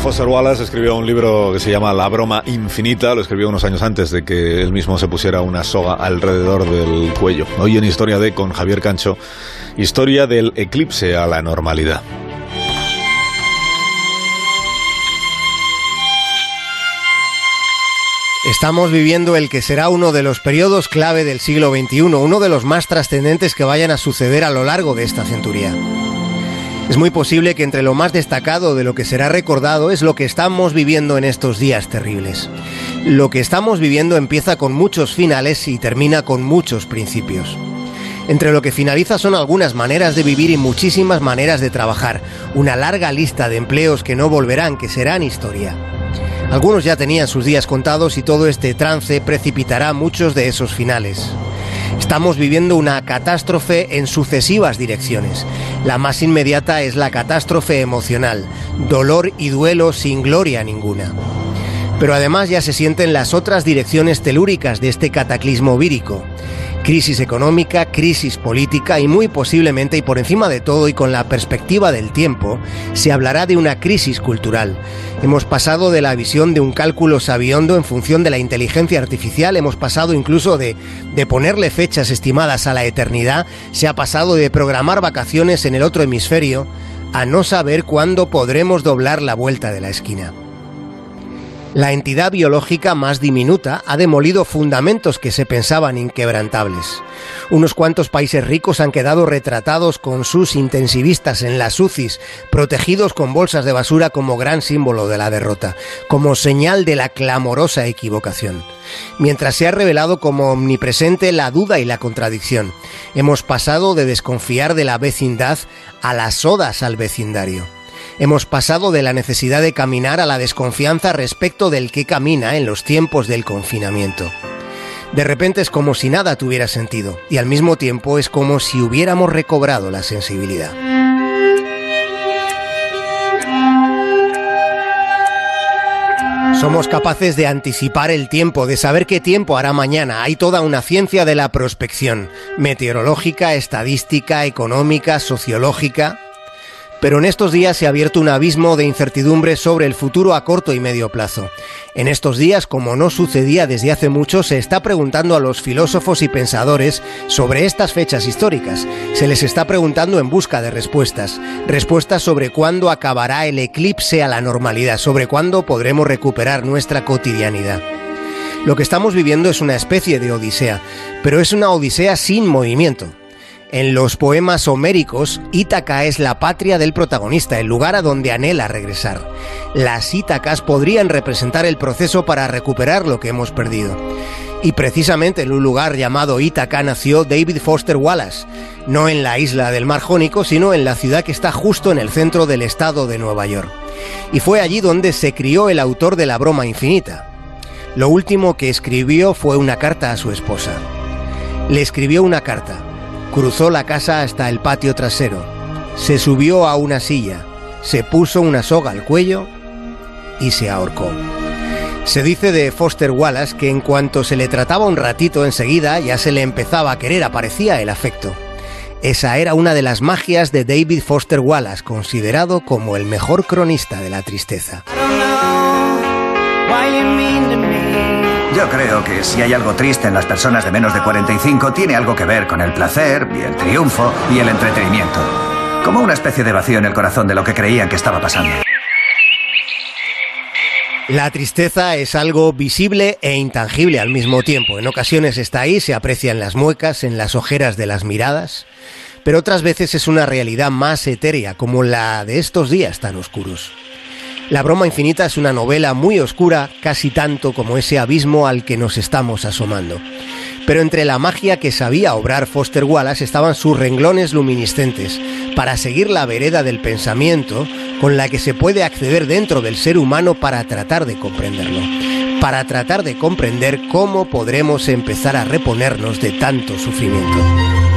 Foster Wallace escribió un libro que se llama La broma infinita, lo escribió unos años antes de que él mismo se pusiera una soga alrededor del cuello. Hoy en Historia de con Javier Cancho, historia del eclipse a la normalidad. Estamos viviendo el que será uno de los periodos clave del siglo XXI, uno de los más trascendentes que vayan a suceder a lo largo de esta centuria. Es muy posible que entre lo más destacado de lo que será recordado es lo que estamos viviendo en estos días terribles. Lo que estamos viviendo empieza con muchos finales y termina con muchos principios. Entre lo que finaliza son algunas maneras de vivir y muchísimas maneras de trabajar, una larga lista de empleos que no volverán, que serán historia. Algunos ya tenían sus días contados y todo este trance precipitará muchos de esos finales. Estamos viviendo una catástrofe en sucesivas direcciones. La más inmediata es la catástrofe emocional, dolor y duelo sin gloria ninguna. Pero además ya se sienten las otras direcciones telúricas de este cataclismo vírico crisis económica, crisis política y muy posiblemente y por encima de todo y con la perspectiva del tiempo, se hablará de una crisis cultural. Hemos pasado de la visión de un cálculo sabiondo en función de la inteligencia artificial, hemos pasado incluso de, de ponerle fechas estimadas a la eternidad, se ha pasado de programar vacaciones en el otro hemisferio a no saber cuándo podremos doblar la vuelta de la esquina. La entidad biológica más diminuta ha demolido fundamentos que se pensaban inquebrantables. Unos cuantos países ricos han quedado retratados con sus intensivistas en las UCIs, protegidos con bolsas de basura como gran símbolo de la derrota, como señal de la clamorosa equivocación. Mientras se ha revelado como omnipresente la duda y la contradicción, hemos pasado de desconfiar de la vecindad a las odas al vecindario. Hemos pasado de la necesidad de caminar a la desconfianza respecto del que camina en los tiempos del confinamiento. De repente es como si nada tuviera sentido y al mismo tiempo es como si hubiéramos recobrado la sensibilidad. Somos capaces de anticipar el tiempo, de saber qué tiempo hará mañana. Hay toda una ciencia de la prospección, meteorológica, estadística, económica, sociológica. Pero en estos días se ha abierto un abismo de incertidumbre sobre el futuro a corto y medio plazo. En estos días, como no sucedía desde hace mucho, se está preguntando a los filósofos y pensadores sobre estas fechas históricas. Se les está preguntando en busca de respuestas. Respuestas sobre cuándo acabará el eclipse a la normalidad, sobre cuándo podremos recuperar nuestra cotidianidad. Lo que estamos viviendo es una especie de odisea, pero es una odisea sin movimiento. En los poemas homéricos, Ítaca es la patria del protagonista, el lugar a donde anhela regresar. Las Ítacas podrían representar el proceso para recuperar lo que hemos perdido. Y precisamente en un lugar llamado Ítaca nació David Foster Wallace, no en la isla del Mar Jónico, sino en la ciudad que está justo en el centro del estado de Nueva York. Y fue allí donde se crió el autor de la broma infinita. Lo último que escribió fue una carta a su esposa. Le escribió una carta Cruzó la casa hasta el patio trasero, se subió a una silla, se puso una soga al cuello y se ahorcó. Se dice de Foster Wallace que en cuanto se le trataba un ratito enseguida ya se le empezaba a querer, aparecía el afecto. Esa era una de las magias de David Foster Wallace, considerado como el mejor cronista de la tristeza. Yo creo que si hay algo triste en las personas de menos de 45, tiene algo que ver con el placer y el triunfo y el entretenimiento. Como una especie de vacío en el corazón de lo que creían que estaba pasando. La tristeza es algo visible e intangible al mismo tiempo. En ocasiones está ahí, se aprecia en las muecas, en las ojeras de las miradas, pero otras veces es una realidad más etérea, como la de estos días tan oscuros. La broma infinita es una novela muy oscura, casi tanto como ese abismo al que nos estamos asomando. Pero entre la magia que sabía obrar Foster Wallace estaban sus renglones luminiscentes, para seguir la vereda del pensamiento con la que se puede acceder dentro del ser humano para tratar de comprenderlo, para tratar de comprender cómo podremos empezar a reponernos de tanto sufrimiento.